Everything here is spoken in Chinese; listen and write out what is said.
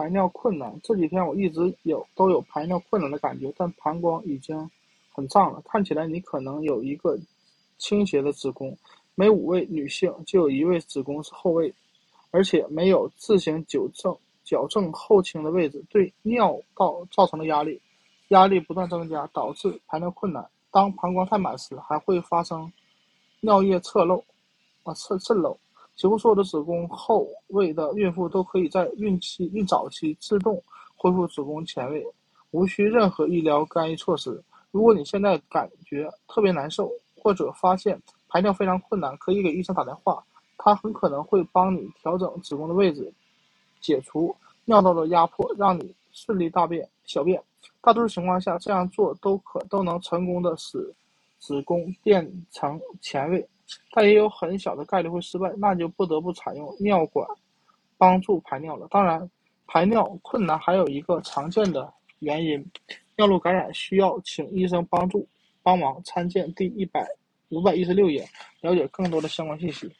排尿困难。这几天我一直有都有排尿困难的感觉，但膀胱已经很胀了。看起来你可能有一个倾斜的子宫，每五位女性就有一位子宫是后位，而且没有自行纠正矫正后倾的位置，对尿道造成的压力，压力不断增加，导致排尿困难。当膀胱太满时，还会发生尿液侧漏，啊侧渗漏。几乎所有的子宫后位的孕妇都可以在孕期、孕早期自动恢复子宫前位，无需任何医疗干预措施。如果你现在感觉特别难受，或者发现排尿非常困难，可以给医生打电话，他很可能会帮你调整子宫的位置，解除尿道的压迫，让你顺利大便、小便。大多数情况下，这样做都可都能成功的使子宫变成前位。但也有很小的概率会失败，那就不得不采用尿管帮助排尿了。当然，排尿困难还有一个常见的原因，尿路感染，需要请医生帮助帮忙。参见第一百五百一十六页，了解更多的相关信息。